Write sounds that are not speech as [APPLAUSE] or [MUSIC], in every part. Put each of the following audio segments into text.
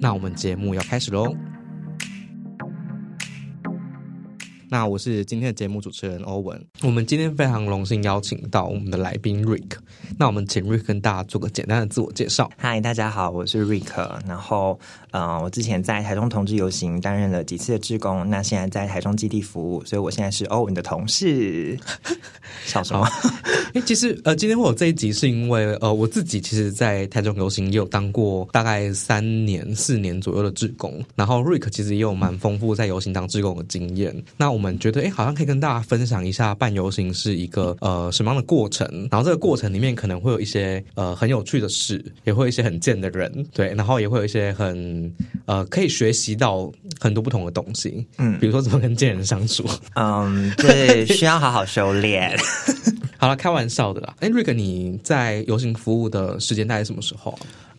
那我们节目要开始喽。那我是今天的节目主持人欧文。我们今天非常荣幸邀请到我们的来宾 Rick。那我们请 Rick 跟大家做个简单的自我介绍。嗨，大家好，我是 Rick。然后，呃，我之前在台中同志游行担任了几次的志工，那现在在台中基地服务，所以我现在是欧文的同事。[LAUGHS] 笑什么？[LAUGHS] 哎，其实呃，今天会有这一集是因为呃，我自己其实，在台中游行也有当过大概三年、四年左右的志工。然后 Rick 其实也有蛮丰富在游行当志工的经验。那我们觉得，哎，好像可以跟大家分享一下办游行是一个呃什么样的过程。然后这个过程里面可能会有一些呃很有趣的事，也会有一些很贱的人，对，然后也会有一些很呃可以学习到很多不同的东西。嗯，比如说怎么跟贱人相处。嗯，[LAUGHS] 对，需要好好修炼。[LAUGHS] 好了，开玩笑的啦。哎，Rick，你在游行服务的时间大概什么时候？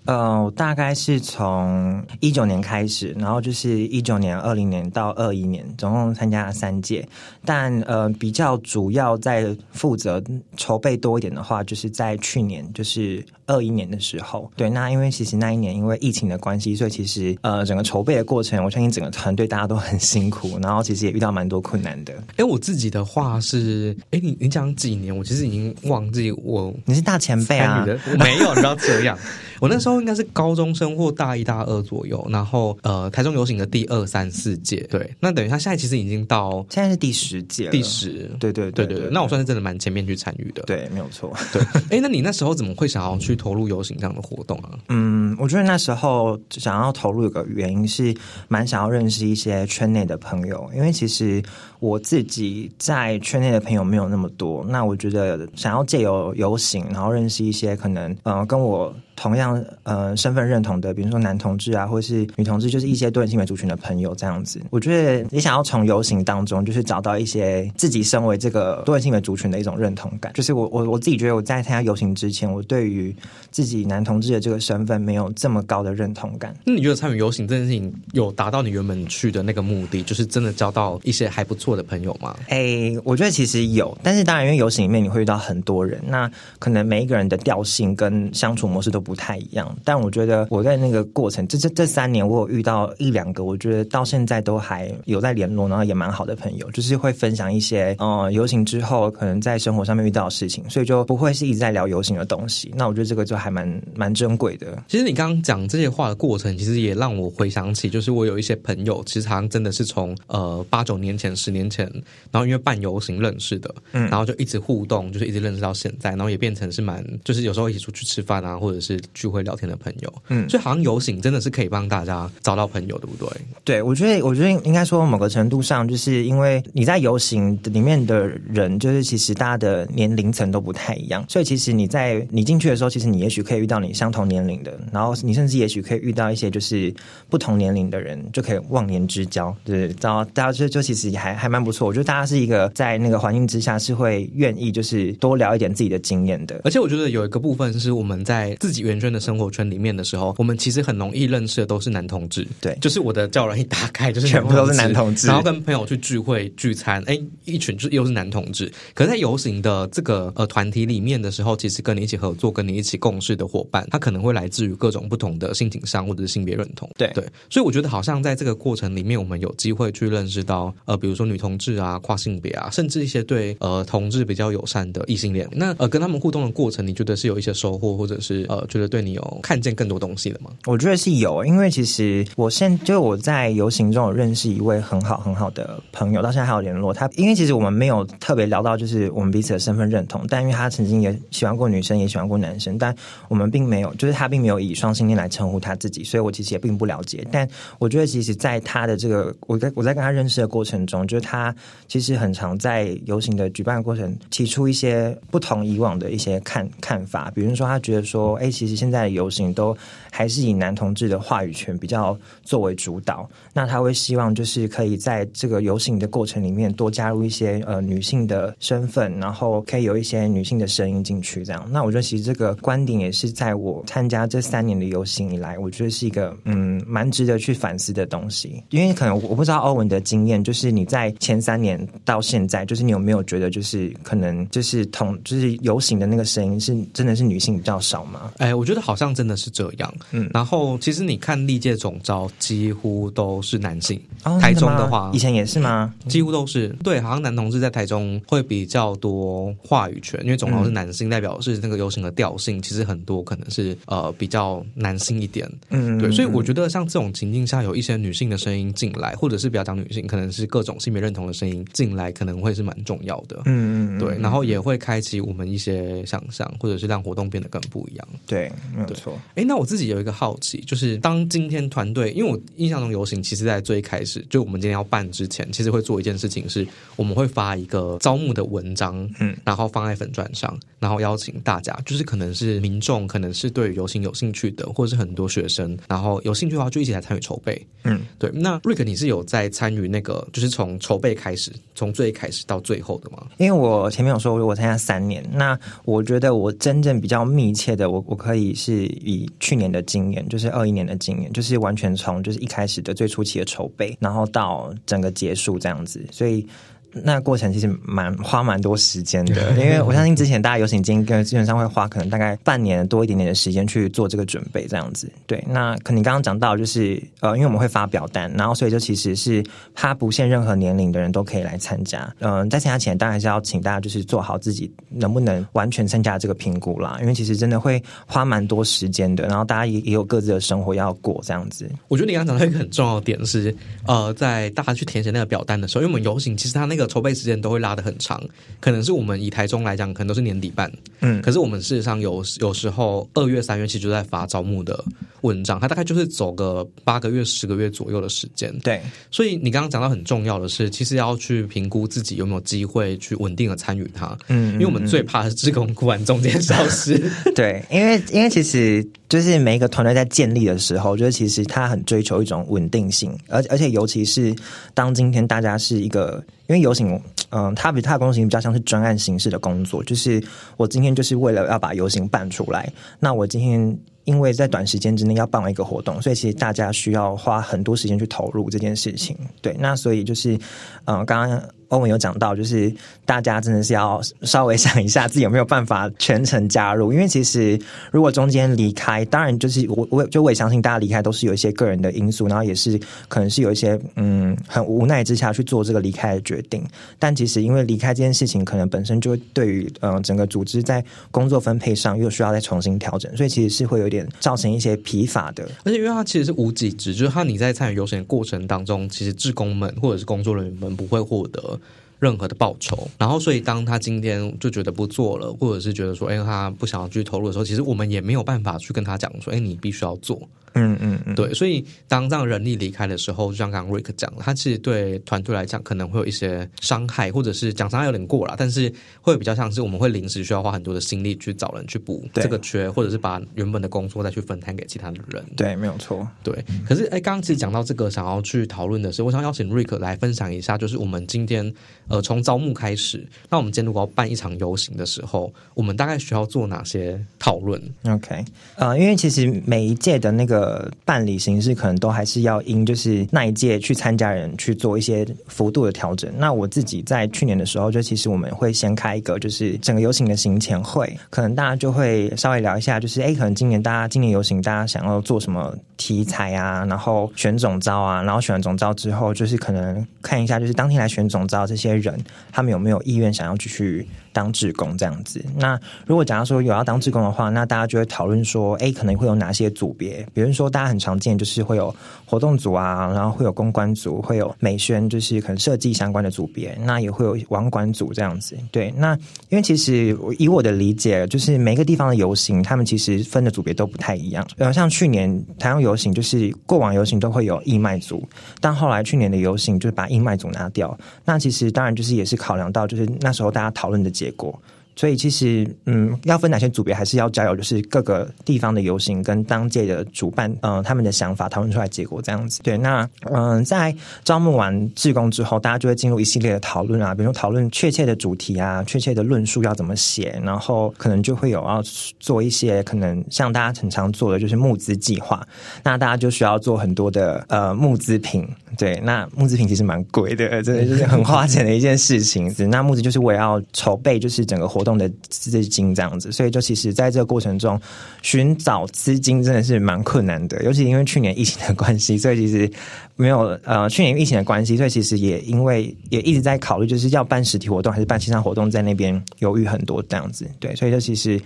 呃，大概是从一九年开始，然后就是一九年、二零年到二一年，总共参加了三届。但呃，比较主要在负责筹备多一点的话，就是在去年，就是二一年的时候。对，那因为其实那一年因为疫情的关系，所以其实呃，整个筹备的过程，我相信整个团队大家都很辛苦，然后其实也遇到蛮多困难的。哎，我自己的话是，哎，你你讲几年？我其实已经忘记我你是大前辈啊，没有，你知道这样。我那时候应该是高中生或大一、大二左右，然后呃，台中游行的第二、三、四届，对，那等于他现在其实已经到现在是第十届，第十，对对对对对，那我算是真的蛮前面去参与的，对，没有错，对，哎，那你那时候怎么会想要去投入游行这样的活动啊？嗯，我觉得那时候想要投入有个原因是蛮想要认识一些圈内的朋友，因为其实我自己在圈内的朋友没有那么多，那我觉得想要借由游行，然后认识一些可能呃跟我。同样，呃，身份认同的，比如说男同志啊，或者是女同志，就是一些多元性别族群的朋友这样子。我觉得你想要从游行当中，就是找到一些自己身为这个多元性别族群的一种认同感。就是我我我自己觉得我在参加游行之前，我对于自己男同志的这个身份没有这么高的认同感。那你觉得参与游行这件事情有达到你原本去的那个目的，就是真的交到一些还不错的朋友吗？哎，我觉得其实有，但是当然因为游行里面你会遇到很多人，那可能每一个人的调性跟相处模式都不太一样，但我觉得我在那个过程，这这这三年，我有遇到一两个，我觉得到现在都还有在联络，然后也蛮好的朋友，就是会分享一些，嗯，游行之后可能在生活上面遇到的事情，所以就不会是一直在聊游行的东西。那我觉得这个就还蛮蛮珍贵的。其实你刚刚讲这些话的过程，其实也让我回想起，就是我有一些朋友，其实好像真的是从呃八九年前、十年前，然后因为办游行认识的，嗯，然后就一直互动，就是一直认识到现在，然后也变成是蛮，就是有时候一起出去吃饭啊，或者是聚会。聊天的朋友，嗯，所以好像游行真的是可以帮大家找到朋友，对不对？对，我觉得，我觉得应该说某个程度上，就是因为你在游行里面的人，就是其实大家的年龄层都不太一样，所以其实你在你进去的时候，其实你也许可以遇到你相同年龄的，然后你甚至也许可以遇到一些就是不同年龄的人，就可以忘年之交，对，然后大家就就其实还还蛮不错。我觉得大家是一个在那个环境之下是会愿意就是多聊一点自己的经验的，而且我觉得有一个部分是我们在自己圆圈的。生活圈里面的时候，我们其实很容易认识的都是男同志。对，就是我的教人一打开，就是全部都是男同志。然后跟朋友去聚会聚餐，哎，一群就又是男同志。可是，在游行的这个呃团体里面的时候，其实跟你一起合作、跟你一起共事的伙伴，他可能会来自于各种不同的性倾向或者是性别认同。对对，所以我觉得好像在这个过程里面，我们有机会去认识到呃，比如说女同志啊、跨性别啊，甚至一些对呃同志比较友善的异性恋。那呃，跟他们互动的过程，你觉得是有一些收获，或者是呃，觉得对你有看见更多。东西了吗？我觉得是有，因为其实我现就我在游行中有认识一位很好很好的朋友，到现在还有联络。他因为其实我们没有特别聊到就是我们彼此的身份认同，但因为他曾经也喜欢过女生，也喜欢过男生，但我们并没有，就是他并没有以双性恋来称呼他自己，所以我其实也并不了解。但我觉得其实，在他的这个我在我在跟他认识的过程中，就是他其实很常在游行的举办过程提出一些不同以往的一些看看法，比如说他觉得说，哎，其实现在的游行都还是以男同志的话语权比较作为主导。那他会希望就是可以在这个游行的过程里面多加入一些呃女性的身份，然后可以有一些女性的声音进去。这样，那我觉得其实这个观点也是在我参加这三年的游行以来，我觉得是一个嗯蛮值得去反思的东西。因为可能我不知道欧文的经验，就是你在前三年到现在，就是你有没有觉得就是可能就是同就是游行的那个声音是真的是女性比较少吗？我觉得好像真的是这样。嗯，然后其实你看历届总招几乎都是男性。台中的话，以前也是吗？几乎都是。对，好像男同志在台中会比较多话语权，因为总招是男性，代表是那个游行的调性，其实很多可能是呃比较男性一点。嗯，对，所以我觉得像这种情境下，有一些女性的声音进来，或者是比较讲女性，可能是各种性别认同的声音进来，可能会是蛮重要的。嗯嗯，对，然后也会开启我们一些想象，或者是让活动变得更不一样。对，没有错。哎，那我自己有一个好奇，就是当今天团队，因为我印象中游行其实在最开始，就我们今天要办之前，其实会做一件事情，是我们会发一个招募的文章，嗯，然后放在粉钻上，然后邀请大家，就是可能是民众，可能是对游行有兴趣的，或者是很多学生，然后有兴趣的话就一起来参与筹备。嗯，对。那瑞克，你是有在参与那个，就是从筹备开始，从最开始到最后的吗？因为我前面有说，我参加三年，那我觉得我真正比较密切的，我我可可以是以去年的经验，就是二一年的经验，就是完全从就是一开始的最初期的筹备，然后到整个结束这样子，所以。那过程其实蛮花蛮多时间的，[LAUGHS] 因为我相信之前大家游行经跟基本上会花可能大概半年多一点点的时间去做这个准备，这样子。对，那可能刚刚讲到就是呃，因为我们会发表单，然后所以就其实是它不限任何年龄的人都可以来参加。嗯，在参加前当然还是要请大家就是做好自己能不能完全参加这个评估啦，因为其实真的会花蛮多时间的，然后大家也也有各自的生活要过这样子。我觉得你刚刚讲到一个很重要的点是，呃，在大家去填写那个表单的时候，因为我们游行其实它那个筹备时间都会拉得很长，可能是我们以台中来讲，可能都是年底办，嗯，可是我们事实上有有时候二月、三月其实就在发招募的文章，它大概就是走个八个月、十个月左右的时间，对。所以你刚刚讲到很重要的是，其实要去评估自己有没有机会去稳定的参与它，嗯，因为我们最怕是职工突然中间消失，[LAUGHS] 对，因为因为其实就是每一个团队在建立的时候，我觉得其实他很追求一种稳定性，而而且尤其是当今天大家是一个。因为游行，嗯，它比它的工作型比较像是专案形式的工作，就是我今天就是为了要把游行办出来。那我今天因为在短时间之内要办完一个活动，所以其实大家需要花很多时间去投入这件事情。对，那所以就是，嗯，刚刚。欧文有讲到，就是大家真的是要稍微想一下自己有没有办法全程加入，因为其实如果中间离开，当然就是我我就我也相信大家离开都是有一些个人的因素，然后也是可能是有一些嗯很无奈之下去做这个离开的决定。但其实因为离开这件事情，可能本身就会对于嗯整个组织在工作分配上又需要再重新调整，所以其实是会有点造成一些疲乏的。而且因为它其实是无给职，就是他你在参与游行的过程当中，其实职工们或者是工作人员们不会获得。任何的报酬，然后所以当他今天就觉得不做了，或者是觉得说，哎，他不想要去投入的时候，其实我们也没有办法去跟他讲说，哎，你必须要做。嗯嗯嗯，对，所以当这样人力离开的时候，就像刚刚瑞克讲，他其实对团队来讲可能会有一些伤害，或者是讲伤害有点过了，但是会比较像是我们会临时需要花很多的心力去找人去补这个缺，或者是把原本的工作再去分摊给其他的人。对，没有错。对，可是哎，刚刚其实讲到这个，想要去讨论的是，我想邀请瑞克来分享一下，就是我们今天呃从招募开始，那我们今天如果要办一场游行的时候，我们大概需要做哪些讨论？OK，呃，因为其实每一届的那个呃办理。形式可能都还是要因就是那一届去参加人去做一些幅度的调整。那我自己在去年的时候，就其实我们会先开一个就是整个游行的行前会，可能大家就会稍微聊一下，就是哎，可能今年大家今年游行大家想要做什么题材啊，然后选总招啊，然后选完总招之后，就是可能看一下就是当天来选总招这些人，他们有没有意愿想要继续。当志工这样子，那如果假如说有要当志工的话，那大家就会讨论说，哎，可能会有哪些组别？比如说，大家很常见就是会有活动组啊，然后会有公关组，会有美宣，就是可能设计相关的组别，那也会有网管组这样子。对，那因为其实以我的理解，就是每个地方的游行，他们其实分的组别都不太一样。然后，像去年台湾游行，就是过往游行都会有义卖组，但后来去年的游行就是把义卖组拿掉。那其实当然就是也是考量到，就是那时候大家讨论的。结果。所以其实嗯，要分哪些组别，还是要交由就是各个地方的游行跟当届的主办嗯他们的想法讨论出来结果这样子。对，那嗯在招募完志工之后，大家就会进入一系列的讨论啊，比如说讨论确切的主题啊，确切的论述要怎么写，然后可能就会有要做一些可能像大家很常做的就是募资计划，那大家就需要做很多的呃募资品。对，那募资品其实蛮贵的，真的就是很花钱的一件事情。那募资就是我要筹备，就是整个活动用的资金这样子，所以就其实在这个过程中寻找资金真的是蛮困难的，尤其因为去年疫情的关系，所以其实没有呃去年疫情的关系，所以其实也因为也一直在考虑，就是要办实体活动还是办线上活动，在那边犹豫很多这样子。对，所以就其实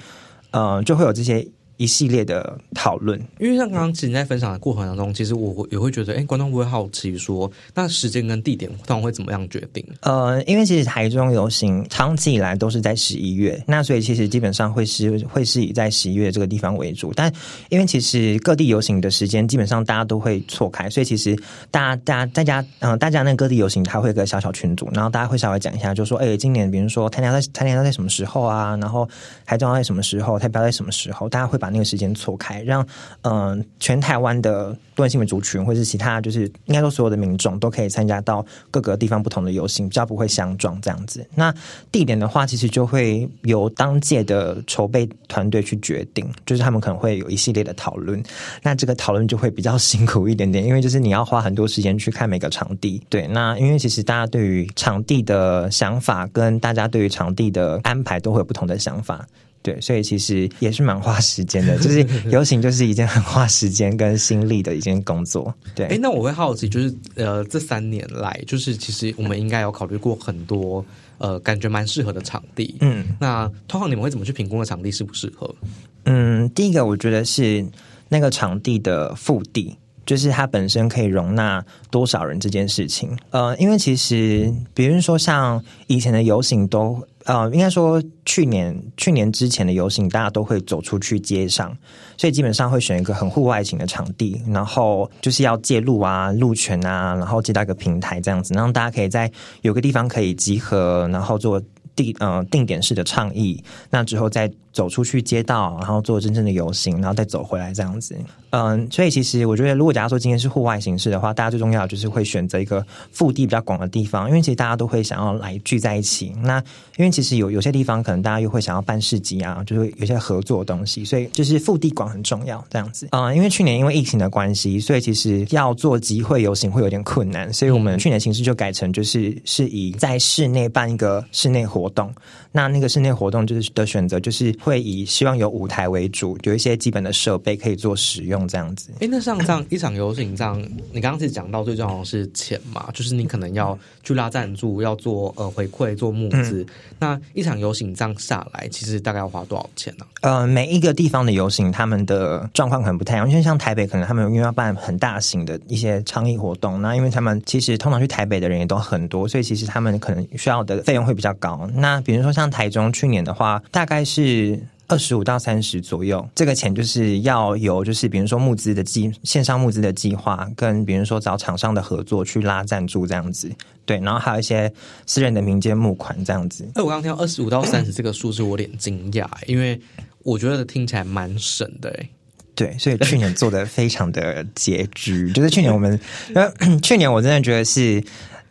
呃就会有这些。一系列的讨论，因为像刚刚其实你在分享的过程当中，其实我也会觉得，哎，观众会好奇说，那时间跟地点通常会怎么样决定？呃，因为其实台中游行长期以来都是在十一月，那所以其实基本上会是会是以在十一月这个地方为主。但因为其实各地游行的时间基本上大家都会错开，所以其实大家大家大家嗯，大家那各地游行它会有个小小群组，然后大家会稍微讲一下，就说，哎，今年比如说台南在台南在什么时候啊？然后台中在什么时候？台北在什么时候？大家会把那个时间错开，让嗯全台湾的多元性的族群，或是其他就是应该说所有的民众都可以参加到各个地方不同的游行，比较不会相撞这样子。那地点的话，其实就会由当届的筹备团队去决定，就是他们可能会有一系列的讨论。那这个讨论就会比较 [LAUGHS] 辛苦一点点，因为就是你要花很多时间去看每个场地。对，那因为其实大家对于场地的想法，跟大家对于场地的安排都会有不同的想法。对，所以其实也是蛮花时间的，[LAUGHS] 就是游行就是一件很花时间跟心力的一件工作。对，哎，那我会好奇，就是呃，这三年来，就是其实我们应该有考虑过很多呃，感觉蛮适合的场地。嗯，那通常你们会怎么去评估的场地适不适合？嗯，第一个我觉得是那个场地的腹地。就是它本身可以容纳多少人这件事情，呃，因为其实比如说像以前的游行都，呃，应该说去年去年之前的游行，大家都会走出去街上，所以基本上会选一个很户外型的场地，然后就是要借路啊、路权啊，然后接到一个平台这样子，让大家可以在有个地方可以集合，然后做定呃定点式的倡议，那之后再走出去街道，然后做真正的游行，然后再走回来这样子。嗯，所以其实我觉得，如果假如说今天是户外形式的话，大家最重要就是会选择一个腹地比较广的地方，因为其实大家都会想要来聚在一起。那因为其实有有些地方可能大家又会想要办市集啊，就是有些合作的东西，所以就是腹地广很重要这样子。啊，因为去年因为疫情的关系，所以其实要做集会游行会有点困难，所以我们去年形式就改成就是是以在室内办一个室内活动。那那个室内活动就是的选择就是会以希望有舞台为主，有一些基本的设备可以做使用。这样子，哎，那像这样一场游行，这样你刚刚是讲到最重要的是钱嘛？就是你可能要去拉赞助，要做呃回馈，做募资。那一场游行这样下来，其实大概要花多少钱呢？呃，每一个地方的游行，他们的状况可能不太一样。因为像台北，可能他们因为要办很大型的一些倡议活动，那因为他们其实通常去台北的人也都很多，所以其实他们可能需要的费用会比较高。那比如说像台中去年的话，大概是。二十五到三十左右，这个钱就是要有，就是比如说募资的计线上募资的计划，跟比如说找厂商的合作去拉赞助这样子，对，然后还有一些私人的民间募款这样子。哎，我刚刚听到二十五到三十这个数字，我有点惊讶，因为我觉得听起来蛮省的，哎，对，所以去年做的非常的拮据，就是去年我们，[LAUGHS] 去年我真的觉得是。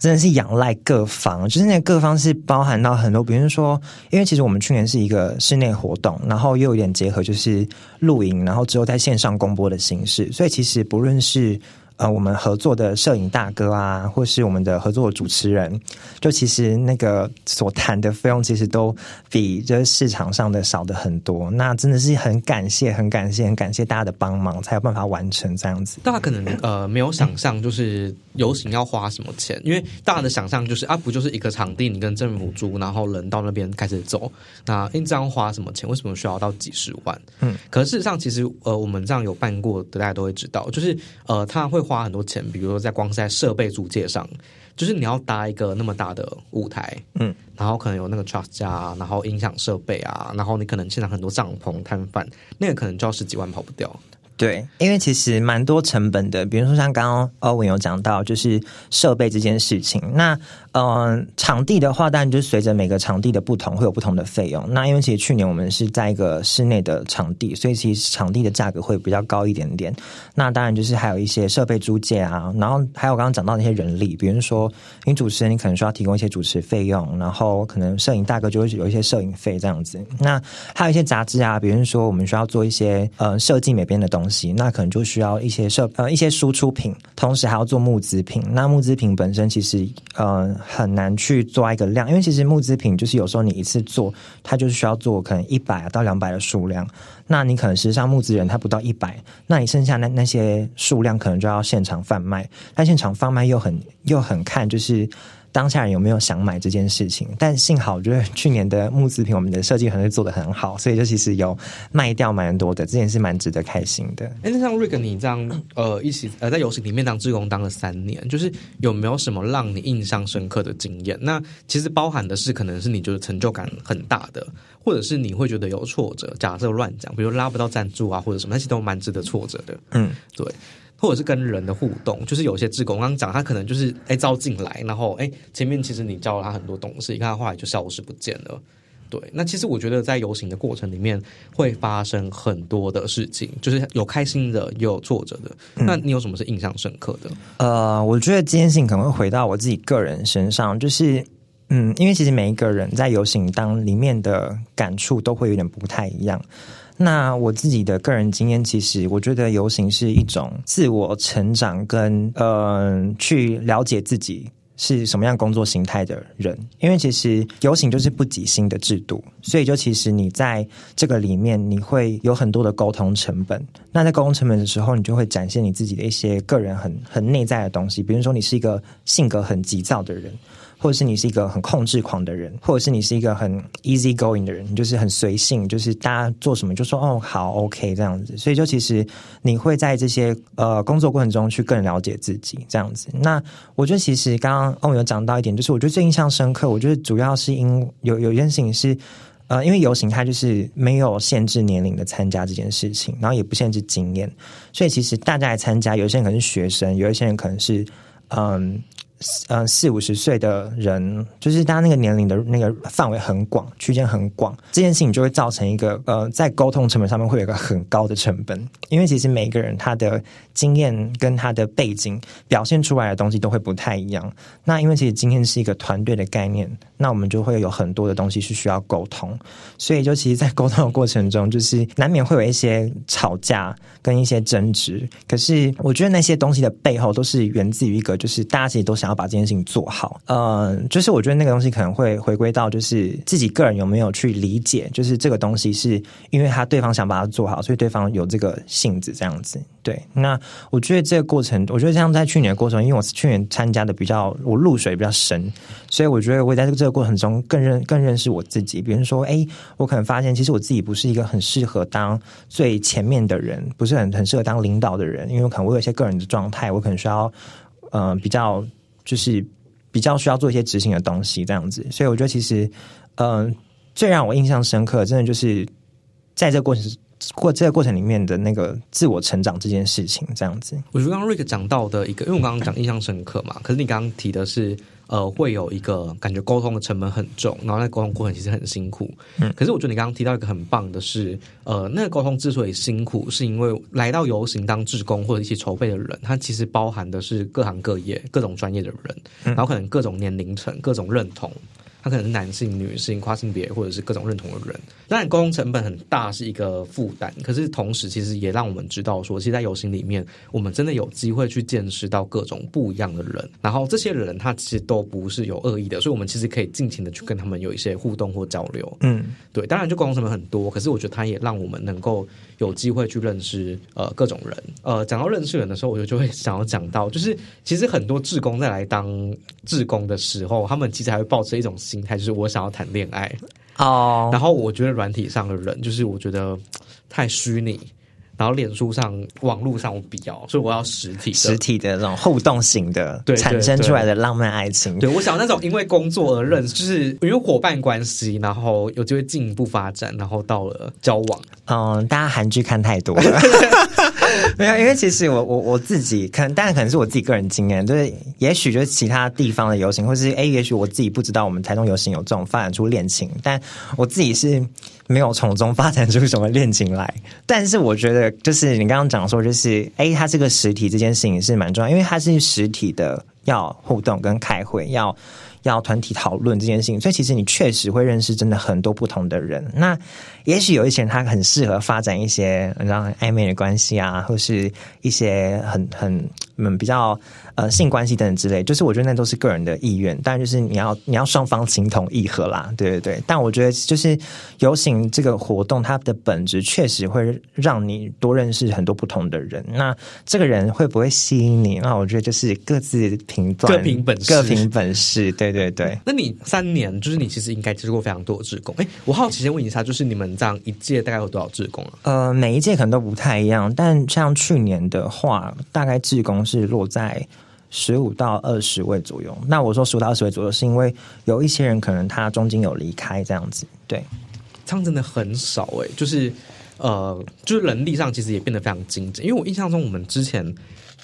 真的是仰赖各方，就是那各方是包含到很多，比如说，因为其实我们去年是一个室内活动，然后又有点结合就是露营，然后之后在线上公播的形式，所以其实不论是。呃，我们合作的摄影大哥啊，或是我们的合作的主持人，就其实那个所谈的费用，其实都比这市场上的少的很多。那真的是很感谢，很感谢，很感谢大家的帮忙，才有办法完成这样子。大家可能呃没有想象，就是游行要花什么钱，因为大家的想象就是啊，不就是一个场地，你跟政府租，然后人到那边开始走，那因这样花什么钱？为什么需要到几十万？嗯，可是事实上，其实呃，我们这样有办过的，大家都会知道，就是呃，他会。花很多钱，比如说在光是在设备租借上，就是你要搭一个那么大的舞台，嗯，然后可能有那个 trust 架，然后音响设备啊，然后你可能现场很多帐篷摊贩，那个可能就要十几万跑不掉。对，因为其实蛮多成本的，比如说像刚刚欧文有讲到，就是设备这件事情。那嗯，场地的话，当然就是随着每个场地的不同，会有不同的费用。那因为其实去年我们是在一个室内的场地，所以其实场地的价格会比较高一点点。那当然就是还有一些设备租借啊，然后还有刚刚讲到那些人力，比如说你主持人，你可能需要提供一些主持费用，然后可能摄影大哥就会有一些摄影费这样子。那还有一些杂志啊，比如说我们需要做一些呃设计美编的东西，那可能就需要一些设呃一些输出品，同时还要做募资品。那募资品本身其实呃。很难去抓一个量，因为其实木制品就是有时候你一次做，它就是需要做可能一百到两百的数量，那你可能实际上木资人他不到一百，那你剩下那那些数量可能就要现场贩卖，但现场贩卖又很又很看就是。当下人有没有想买这件事情？但幸好，我觉得去年的木制品，我们的设计团队做的很好，所以就其实有卖掉蛮多的，这件事蛮值得开心的。哎，那像瑞格，你这样呃，一起呃，在游戏里面当志工当了三年，就是有没有什么让你印象深刻的经验？那其实包含的是，可能是你就是成就感很大的，或者是你会觉得有挫折。假设乱讲，比如拉不到赞助啊，或者什么，那些都蛮值得挫折的。嗯，对。或者是跟人的互动，就是有些志工刚刚讲，他可能就是哎招进来，然后哎前面其实你教了他很多东西，你看他后来就消失不见了。对，那其实我觉得在游行的过程里面会发生很多的事情，就是有开心的，也有挫折的。那你有什么是印象深刻的？呃，我觉得这件事情可能会回到我自己个人身上，就是嗯，因为其实每一个人在游行当里面的感触都会有点不太一样。那我自己的个人经验，其实我觉得游行是一种自我成长跟呃去了解自己是什么样工作形态的人，因为其实游行就是不给薪的制度，所以就其实你在这个里面你会有很多的沟通成本。那在沟通成本的时候，你就会展现你自己的一些个人很很内在的东西，比如说你是一个性格很急躁的人。或者是你是一个很控制狂的人，或者是你是一个很 easy going 的人，就是很随性，就是大家做什么就说哦好 OK 这样子。所以就其实你会在这些呃工作过程中去更了解自己这样子。那我觉得其实刚刚欧有讲到一点，就是我觉得最印象深刻，我觉得主要是因有有一件事情是呃，因为游行它就是没有限制年龄的参加这件事情，然后也不限制经验，所以其实大家来参加，有一些人可能是学生，有一些人可能是嗯。呃，四五十岁的人，就是大家那个年龄的那个范围很广，区间很广，这件事情就会造成一个呃，在沟通成本上面会有一个很高的成本，因为其实每个人他的经验跟他的背景表现出来的东西都会不太一样。那因为其实今天是一个团队的概念，那我们就会有很多的东西是需要沟通，所以就其实，在沟通的过程中，就是难免会有一些吵架跟一些争执。可是我觉得那些东西的背后，都是源自于一个，就是大家其实都想要。把这件事情做好，呃，就是我觉得那个东西可能会回归到，就是自己个人有没有去理解，就是这个东西是因为他对方想把它做好，所以对方有这个性子这样子。对，那我觉得这个过程，我觉得像在去年的过程，因为我是去年参加的比较，我入水比较深，所以我觉得我在这个这个过程中更认更认识我自己。比如说，哎，我可能发现其实我自己不是一个很适合当最前面的人，不是很很适合当领导的人，因为可能我有一些个人的状态，我可能需要嗯比较。就是比较需要做一些执行的东西，这样子，所以我觉得其实，嗯，最让我印象深刻，真的就是在这过程过这个过程里面的那个自我成长这件事情，这样子。我觉得刚刚瑞克讲到的一个，因为我刚刚讲印象深刻嘛，可是你刚刚提的是。呃，会有一个感觉沟通的成本很重，然后那沟通过程其实很辛苦。嗯，可是我觉得你刚刚提到一个很棒的是，呃，那个沟通之所以辛苦，是因为来到游行当志工或者一起筹备的人，他其实包含的是各行各业、各种专业的人，然后可能各种年龄层、各种认同。他可能是男性、女性、跨性别，或者是各种认同的人。当然，沟通成本很大是一个负担，可是同时其实也让我们知道说，其实，在游行里面，我们真的有机会去见识到各种不一样的人。然后，这些人他其实都不是有恶意的，所以我们其实可以尽情的去跟他们有一些互动或交流。嗯，对。当然，就沟通成本很多，可是我觉得他也让我们能够有机会去认识呃各种人。呃，讲到认识人的时候，我就就会想要讲到，就是其实很多志工在来当志工的时候，他们其实还会抱着一种。心态就是我想要谈恋爱哦，然后我觉得软体上的人就是我觉得 [TSK] 太虚拟，然后脸书上、网络上我比较，所以我要实体、实体的那种互动型的，产生出来的浪漫爱情。对我想那种因为工作而认识，就是因为伙伴关系，然后有机会进一步发展，然后到了交往。嗯，大家韩剧看太多了，[LAUGHS] [LAUGHS] 没有，因为其实我我我自己可能，当然可能是我自己个人经验，就是也许就是其他地方的游行，或是哎，也许我自己不知道我们台中游行有这种发展出恋情，但我自己是没有从中 [LAUGHS] 发展出什么恋情来。但是我觉得，就是你刚刚讲说，就是哎，它这个实体这件事情是蛮重要，因为它是实体的，要互动跟开会要。要团体讨论这件事情，所以其实你确实会认识真的很多不同的人。那也许有一些人他很适合发展一些你知道暧昧的关系啊，或是一些很很嗯比较。呃，性关系等等之类，就是我觉得那都是个人的意愿，当然就是你要你要双方情同意合啦，对对对。但我觉得就是游行这个活动，它的本质确实会让你多认识很多不同的人。那这个人会不会吸引你？那我觉得就是各自评断，各凭本事，各凭本事。对对对。那你三年，就是你其实应该接触过非常多的志工。哎，我好奇先问一下，就是你们这样一届大概有多少志工啊？呃，每一届可能都不太一样，但像去年的话，大概志工是落在。十五到二十位左右，那我说十五到二十位左右，是因为有一些人可能他中间有离开这样子，对，这样真的很少哎，就是呃，就是人力上其实也变得非常精简，因为我印象中我们之前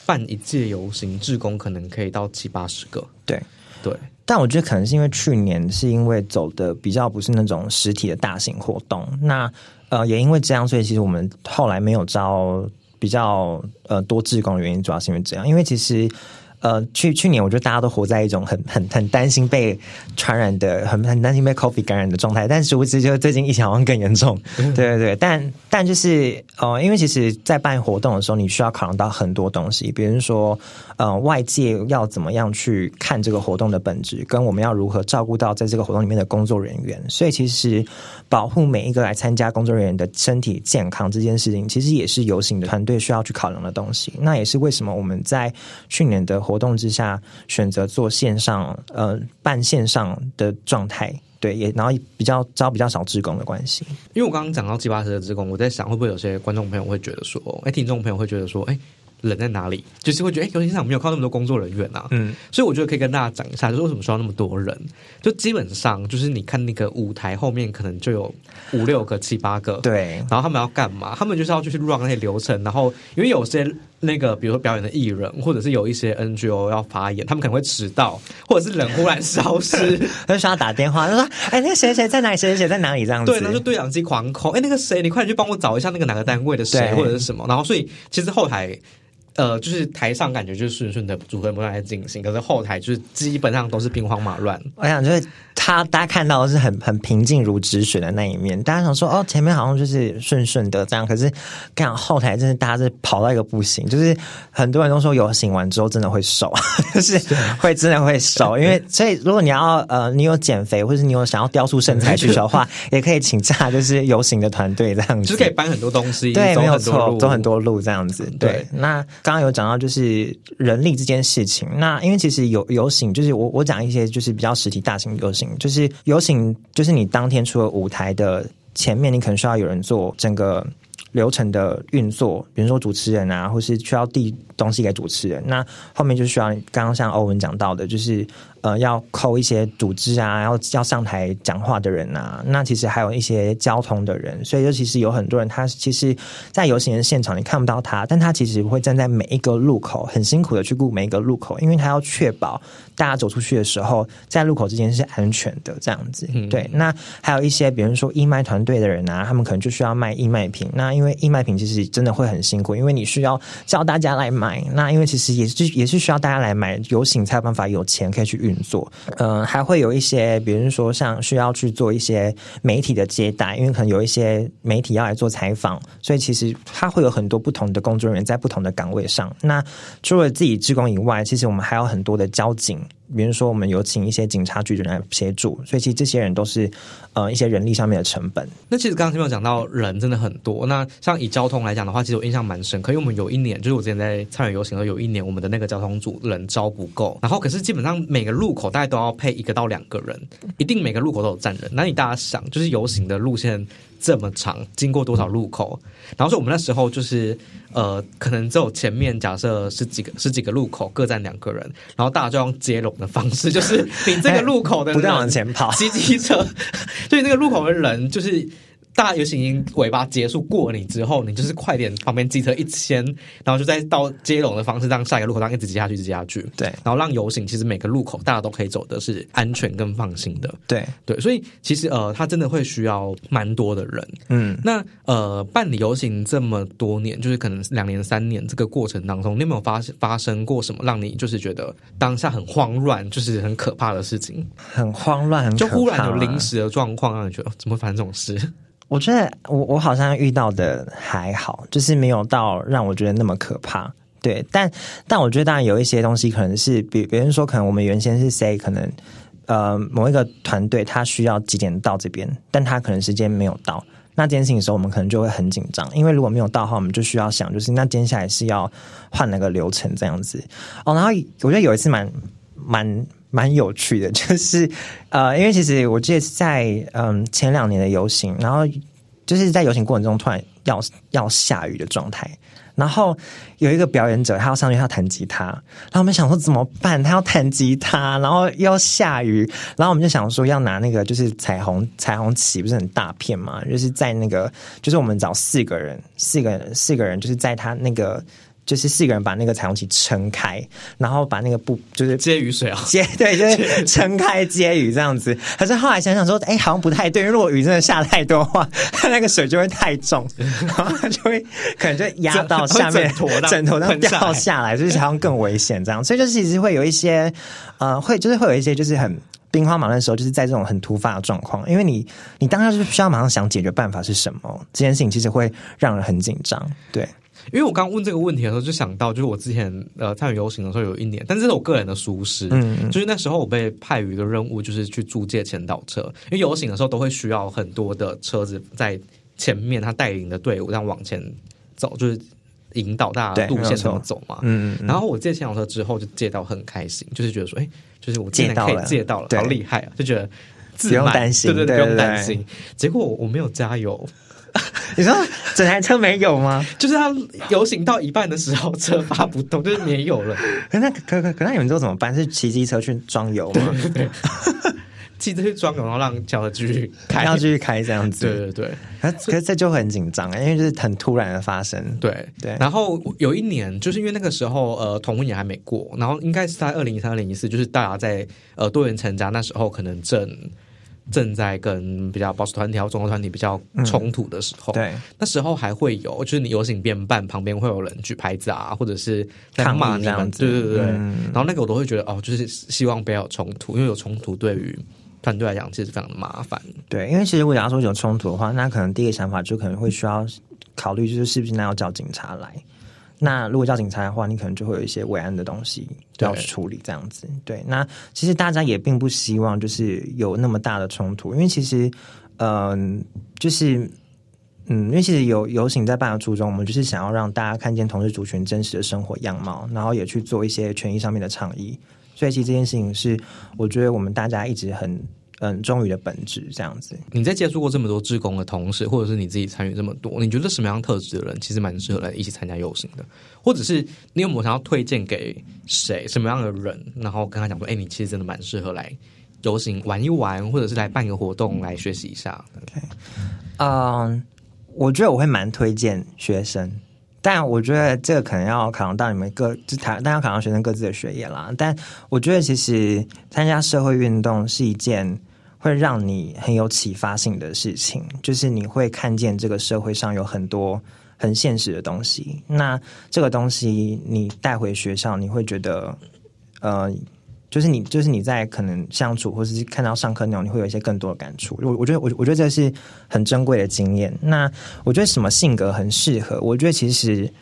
办一届游行，志工可能可以到七八十个，对对，但我觉得可能是因为去年是因为走的比较不是那种实体的大型活动，那呃也因为这样，所以其实我们后来没有招比较呃多志工的原因，主要是因为这样，因为其实。呃，去去年我觉得大家都活在一种很很很担心被传染的，很很担心被 COVID 感染的状态。但是，殊不知就最近疫情好像更严重。对对对，但但就是呃，因为其实，在办活动的时候，你需要考量到很多东西，比如说呃，外界要怎么样去看这个活动的本质，跟我们要如何照顾到在这个活动里面的工作人员。所以，其实保护每一个来参加工作人员的身体健康这件事情，其实也是游行的团队需要去考量的东西。那也是为什么我们在去年的。活动之下选择做线上呃办线上的状态，对，也然后比较招比较少职工的关系。因为我刚刚讲到七八十的职工，我在想会不会有些观众朋友会觉得说，哎，听众朋友会觉得说，哎。人在哪里？就是会觉得，哎，游戏场没有靠那么多工作人员啊。嗯，所以我觉得可以跟大家讲一下，就是为什么需要那么多人。就基本上，就是你看那个舞台后面，可能就有五六个、七八个。对。然后他们要干嘛？他们就是要去 run 那些流程。然后，因为有些那个，比如说表演的艺人，或者是有一些 NGO 要发言，他们可能会迟到，或者是人忽然消失，[LAUGHS] 他就需要打电话，他说：“哎，那个谁谁在哪里？谁谁谁在哪里？”这样子。对，那就对讲机狂扣。哎，那个谁，你快点去帮我找一下那个哪个单位的谁，或者是什么。然后，所以其实后台。呃，就是台上感觉就是顺顺的组合不断在进行，可是后台就是基本上都是兵荒马乱。我想就是他大家看到的是很很平静如止水的那一面，大家想说哦，前面好像就是顺顺的这样，可是看后台真的大家是跑到一个不行，就是很多人都说游行完之后真的会瘦，[LAUGHS] 就是会真的会瘦，因为所以如果你要呃你有减肥或者你有想要雕塑身材需求的话，[LAUGHS] 也可以请假就是游行的团队这样子，就是可以搬很多东西，对，没有错，走很多路这样子，对，那。刚刚有讲到就是人力这件事情，那因为其实游游行就是我我讲一些就是比较实体大型游行，就是游行就是你当天除了舞台的前面，你可能需要有人做整个流程的运作，比如说主持人啊，或是需要递东西给主持人，那后面就需要刚刚像欧文讲到的，就是。呃，要扣一些组织啊，要要上台讲话的人啊，那其实还有一些交通的人，所以就其实有很多人，他其实，在游行的现场你看不到他，但他其实会站在每一个路口，很辛苦的去顾每一个路口，因为他要确保大家走出去的时候，在路口之间是安全的这样子。对，那还有一些，比如说义卖团队的人啊，他们可能就需要卖义卖品。那因为义卖品其实真的会很辛苦，因为你需要叫大家来买。那因为其实也是也是需要大家来买，游行才有办法有钱可以去运。作，嗯，还会有一些，比如说像需要去做一些媒体的接待，因为可能有一些媒体要来做采访，所以其实他会有很多不同的工作人员在不同的岗位上。那除了自己职工以外，其实我们还有很多的交警。比如说，我们有请一些警察局的人来协助，所以其实这些人都是呃一些人力上面的成本。那其实刚刚听有讲到人真的很多。那像以交通来讲的话，其实我印象蛮深刻，因为我们有一年，就是我之前在参与游行的时候，有一年我们的那个交通组人招不够，然后可是基本上每个路口大概都要配一个到两个人，一定每个路口都有站人。那你大家想，就是游行的路线。这么长，经过多少路口？然后说我们那时候就是，呃，可能只有前面假设是几个十几个路口各站两个人，然后大家就用接龙的方式，就是你这个路口的不断往前跑，[LAUGHS] 骑机车，所以那个路口的人就是。大游行尾巴结束过你之后，你就是快点旁边机车一牵，然后就再到接龙的方式，让下一个路口让一直接下去，一直接下去。对，然后让游行其实每个路口大家都可以走的是安全跟放心的。对对，所以其实呃，他真的会需要蛮多的人。嗯，那呃，办理游行这么多年，就是可能两年三年这个过程当中，你有没有发发生过什么让你就是觉得当下很慌乱，就是很可怕的事情？很慌乱，很就忽然有临时的状况，让你觉得哦怎么生这种事？我觉得我我好像遇到的还好，就是没有到让我觉得那么可怕。对，但但我觉得当然有一些东西可能是比别人说，可能我们原先是 say 可能呃某一个团队他需要几点到这边，但他可能时间没有到。那这件事情的时候，我们可能就会很紧张，因为如果没有到的话，我们就需要想，就是那接下来是要换哪个流程这样子哦。然后我觉得有一次蛮蛮蛮有趣的，[LAUGHS] 就是呃，因为其实我记得是在嗯前两年的游行，然后就是在游行过程中突然要要下雨的状态，然后有一个表演者他要上去他要弹吉他，然后我们想说怎么办？他要弹吉他，然后要下雨，然后我们就想说要拿那个就是彩虹彩虹旗，不是很大片嘛？就是在那个就是我们找四个人，四个四个人就是在他那个。就是四个人把那个彩虹旗撑开，然后把那个布就是接雨水啊，接对，就是 [LAUGHS] 撑开接雨这样子。可是后来想想说，哎、好像不太对，因为如果雨真的下太多的话，它 [LAUGHS] 那个水就会太重，然后它就会可能就压到下面枕头上掉下来，就是好像更危险这样。所以就是其实会有一些呃，会就是会有一些就是很。兵荒马乱的时候，就是在这种很突发的状况，因为你你当下就是需要马上想解决办法是什么，这件事情其实会让人很紧张。对，因为我刚问这个问题的时候，就想到就是我之前呃参与游行的时候有一年，但是这是我个人的疏失，嗯嗯就是那时候我被派于一个任务，就是去租借前导车，因为游行的时候都会需要很多的车子在前面，他带领的队伍这样往前走，就是引导大家路线怎么走嘛。嗯嗯嗯然后我借前导车之后就借到很开心，就是觉得说，哎，就是我借到了借到了，好厉害啊！就觉得自不用担心对对，不用担心。结果我没有加油，[LAUGHS] 你说整台车没有吗？就是他游行到一半的时候，车发不动，[LAUGHS] 就是没有了。可那可可可那你们之后怎么办？是骑机车去装油吗？[LAUGHS] 骑车去装油，然后让轿车继续开。要继续开这样子？对对对可可是这就很紧张，因为就是很突然的发生。对对然后有一年，就是因为那个时候呃同婚也还没过，然后应该是在二零一三、二零一四，就是大家在呃多元成家那时候，可能正正在跟比较保守团体、还有中国团体比较冲突的时候。对，那时候还会有，就是你游行变办，旁边会有人举牌子啊，或者是在抗骂你们，这样子对对对然后那个我都会觉得哦，就是希望不要有冲突，因为有冲突对于团队来讲其实非常的麻烦。对，因为其实如果假如说有冲突的话，那可能第一个想法就可能会需要考虑，就是是不是那要叫警察来。那如果叫警察的话，你可能就会有一些慰安的东西要去处理，这样子。对，那其实大家也并不希望就是有那么大的冲突，因为其实，嗯、就是。嗯，因为其实有游行在办的初衷，我们就是想要让大家看见同志族群真实的生活样貌，然后也去做一些权益上面的倡议。所以其实这件事情是我觉得我们大家一直很嗯忠于的本质，这样子。你在接触过这么多志工的同事，或者是你自己参与这么多，你觉得什么样特质的人其实蛮适合来一起参加游行的？或者是你有没有想要推荐给谁什么样的人，然后跟他讲说，哎、你其实真的蛮适合来游行玩一玩，或者是来办个活动来学习一下。OK，嗯，我觉得我会蛮推荐学生，但我觉得这个可能要考量到你们各，就台，但要考量学生各自的学业啦。但我觉得其实参加社会运动是一件会让你很有启发性的事情，就是你会看见这个社会上有很多很现实的东西，那这个东西你带回学校，你会觉得，呃。就是你，就是你在可能相处，或者是看到上课内容，你会有一些更多的感触。我我觉得，我我觉得这是很珍贵的经验。那我觉得什么性格很适合？我觉得其实，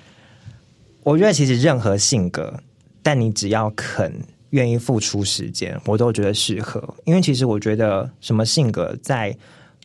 我觉得其实任何性格，但你只要肯愿意付出时间，我都觉得适合。因为其实我觉得什么性格在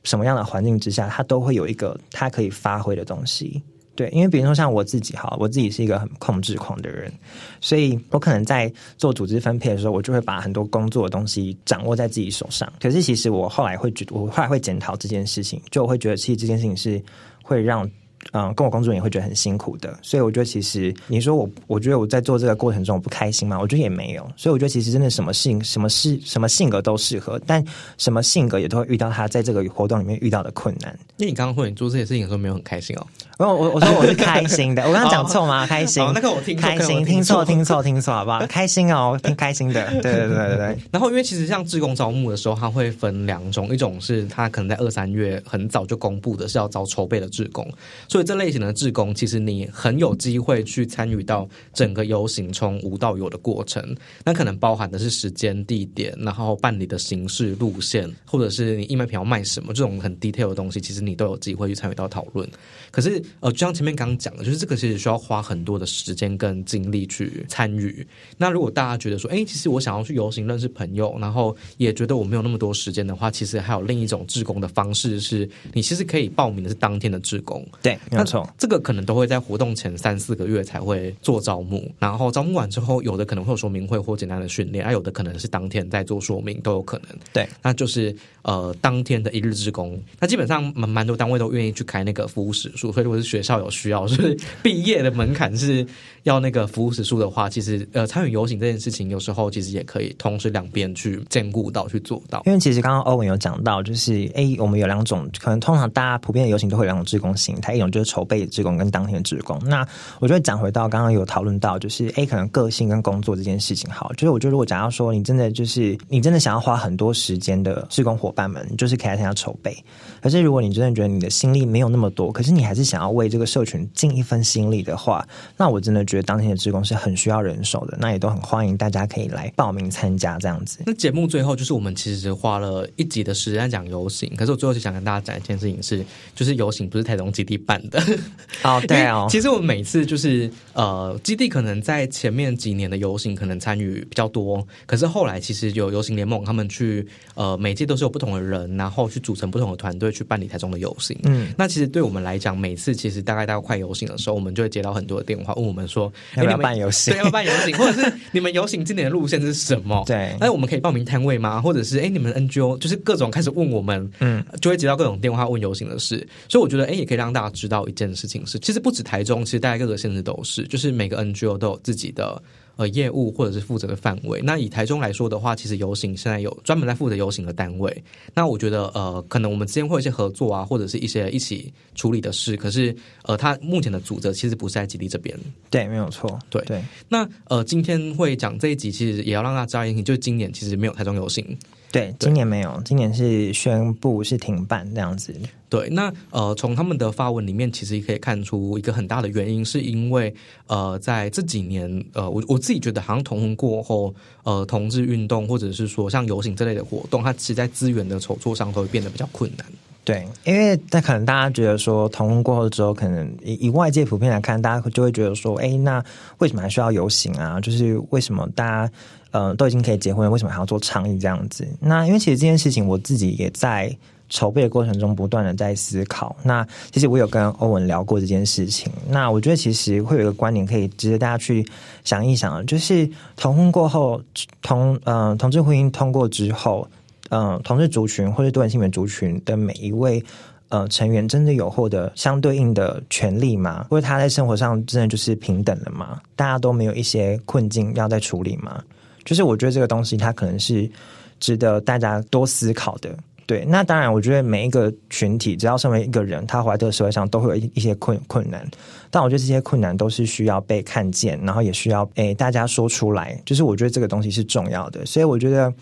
什么样的环境之下，它都会有一个它可以发挥的东西。对，因为比如说像我自己哈，我自己是一个很控制狂的人，所以我可能在做组织分配的时候，我就会把很多工作的东西掌握在自己手上。可是其实我后来会觉，我后来会检讨这件事情，就我会觉得其实这件事情是会让嗯，跟我工作人也会觉得很辛苦的。所以我觉得，其实你说我，我觉得我在做这个过程中我不开心吗？我觉得也没有。所以我觉得，其实真的什么性、什么是什么性格都适合，但什么性格也都会遇到他在这个活动里面遇到的困难。那你刚刚说你做这些事情的时候没有很开心哦？我我我说我是开心的，[LAUGHS] 我刚刚讲错吗？开心，那个我听开心，听错听错 [LAUGHS] 听错，好不好？开心哦，挺开心的。对对对对对。[LAUGHS] 然后因为其实像志工招募的时候，他会分两种，一种是他可能在二三月很早就公布的，是要招筹备的志工，所以这类型的志工，其实你很有机会去参与到整个游行从无到有的过程。那可能包含的是时间、地点，然后办理的形式、路线，或者是你义卖品要卖什么这种很 detail 的东西，其实你都有机会去参与到讨论。可是呃，就像前面刚刚讲的，就是这个其实需要花很多的时间跟精力去参与。那如果大家觉得说，哎，其实我想要去游行认识朋友，然后也觉得我没有那么多时间的话，其实还有另一种志工的方式，是你其实可以报名的是当天的志工。对，没错，这个可能都会在活动前三四个月才会做招募，然后招募完之后，有的可能会有说明会或简单的训练，而有的可能是当天在做说明都有可能。对，那就是呃当天的一日之工，那基本上蛮蛮多单位都愿意去开那个服务时数，所以如果是学校有需要，就是毕业的门槛是要那个服务时数的话，其实呃参与游行这件事情，有时候其实也可以同时两边去兼顾到去做到。因为其实刚刚欧文有讲到，就是哎，我们有两种，可能通常大家普遍的游行都会有两种职工形态，一种就是筹备职工跟当天的职工。那我觉得讲回到刚刚有讨论到，就是哎，可能个性跟工作这件事情，好，就是我觉得如果假如说你真的就是你真的想要花很多时间的职工伙伴们，就是可以参加筹备。可是如果你真的觉得你的心力没有那么多，可是你还是想要为这个社群尽一份心力的话，那我真的觉得当天的职工是很需要人手的。那也都很欢迎大家可以来报名参加这样子。那节目最后就是我们其实花了一集的时间讲游行，可是我最后就想跟大家讲一件事情是，就是游行不是台中基地办的哦，[LAUGHS] 对哦。其实我们每次就是呃，基地可能在前面几年的游行可能参与比较多，可是后来其实有游行联盟他们去呃，每届都是有不同的人，然后去组成不同的团队去办理台中的游行。嗯，那其实对我们来讲，每次其实大概到快游行的时候，我们就会接到很多的电话，问我们说要不要办游行？对，要不要办游行？或者是你们游行今年的路线是什么？对，那我们可以报名摊位吗？或者是哎，你们 NGO 就是各种开始问我们，嗯，就会接到各种电话问游行的事。所以我觉得哎，也可以让大家知道一件事情是，其实不止台中，其实大家各个县市都是，就是每个 NGO 都有自己的。呃，业务或者是负责的范围。那以台中来说的话，其实游行现在有专门在负责游行的单位。那我觉得，呃，可能我们之间会有一些合作啊，或者是一些一起处理的事。可是，呃，他目前的组织其实不是在基地这边。对，没有错。对对。那呃，今天会讲这一集，其实也要让大家知道就是今年其实没有台中游行。对，今年没有，今年是宣布是停办这样子。对，那呃，从他们的发文里面，其实也可以看出一个很大的原因，是因为呃，在这几年，呃，我我自己觉得，好像同婚过后，呃，同志运动或者是说像游行这类的活动，它其实在资源的筹措上都会变得比较困难。对，因为但可能大家觉得说同婚过后之后，可能以以外界普遍来看，大家就会觉得说，哎，那为什么还需要游行啊？就是为什么大家？呃，都已经可以结婚，为什么还要做倡议这样子？那因为其实这件事情，我自己也在筹备的过程中不断的在思考。那其实我有跟欧文聊过这件事情。那我觉得其实会有一个观点可以值得大家去想一想，就是同婚过后，同嗯同志婚姻通过之后，嗯同志族群或者多元性别族群的每一位呃成员，真的有获得相对应的权利吗？或者他在生活上真的就是平等了吗？大家都没有一些困境要在处理吗？就是我觉得这个东西，它可能是值得大家多思考的。对，那当然，我觉得每一个群体，只要身为一个人，他怀在这个社会上，都会有一一些困困难。但我觉得这些困难都是需要被看见，然后也需要诶大家说出来。就是我觉得这个东西是重要的，所以我觉得。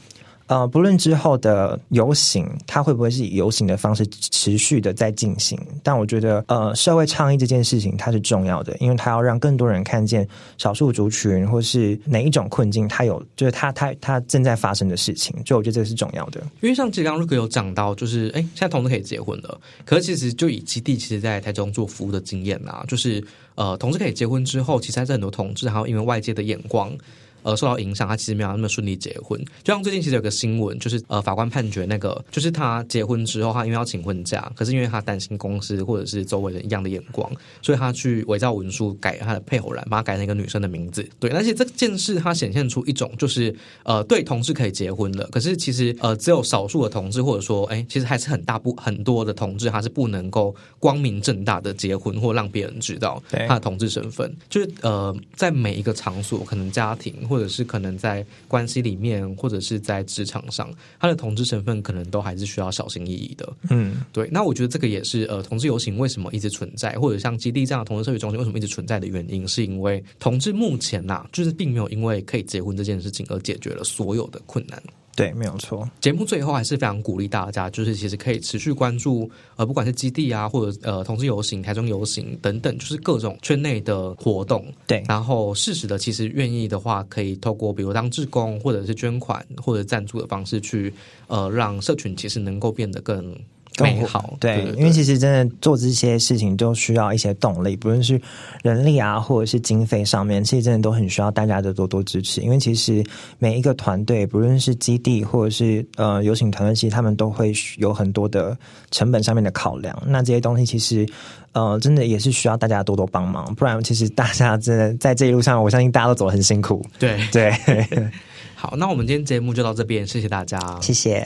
呃，不论之后的游行，它会不会是以游行的方式持续的在进行？但我觉得，呃，社会倡议这件事情它是重要的，因为它要让更多人看见少数族群或是哪一种困境，它有就是它它它正在发生的事情。就我觉得这是重要的。因为像刚刚如果有讲到，就是哎，现在同志可以结婚了，可是其实就以基地其实，在台中做服务的经验啊，就是呃，同志可以结婚之后，其实还是很多同志还有因为外界的眼光。呃受到影响，他其实没有那么顺利结婚。就像最近其实有个新闻，就是呃法官判决那个，就是他结婚之后，他因为要请婚假，可是因为他担心公司或者是周围人一样的眼光，所以他去伪造文书改他的配偶栏，把他改成一个女生的名字。对，而且这件事它显现出一种就是呃对同志可以结婚了，可是其实呃只有少数的同志，或者说哎其实还是很大部很多的同志，他是不能够光明正大的结婚或让别人知道他的同志身份。就是呃在每一个场所，可能家庭或者是可能在关系里面，或者是在职场上，他的同志身份可能都还是需要小心翼翼的。嗯，对。那我觉得这个也是呃同志游行为什么一直存在，或者像基地这样的同志社区中心为什么一直存在的原因，是因为同志目前呐，就是并没有因为可以结婚这件事情而解决了所有的困难。对，没有错。节目最后还是非常鼓励大家，就是其实可以持续关注，呃，不管是基地啊，或者呃，同志游行、台中游行等等，就是各种圈内的活动。对，然后适时的，其实愿意的话，可以透过比如当志工，或者是捐款或者赞助的方式，去呃，让社群其实能够变得更。美好，对，因为其实真的做这些事情都需要一些动力，不论是人力啊，或者是经费上面，其实真的都很需要大家的多多支持。因为其实每一个团队，不论是基地或者是呃游行团队，其实他们都会有很多的成本上面的考量。那这些东西其实呃真的也是需要大家多多帮忙，不然其实大家真的在这一路上，我相信大家都走得很辛苦。对对，[LAUGHS] 好，那我们今天节目就到这边，谢谢大家，谢谢。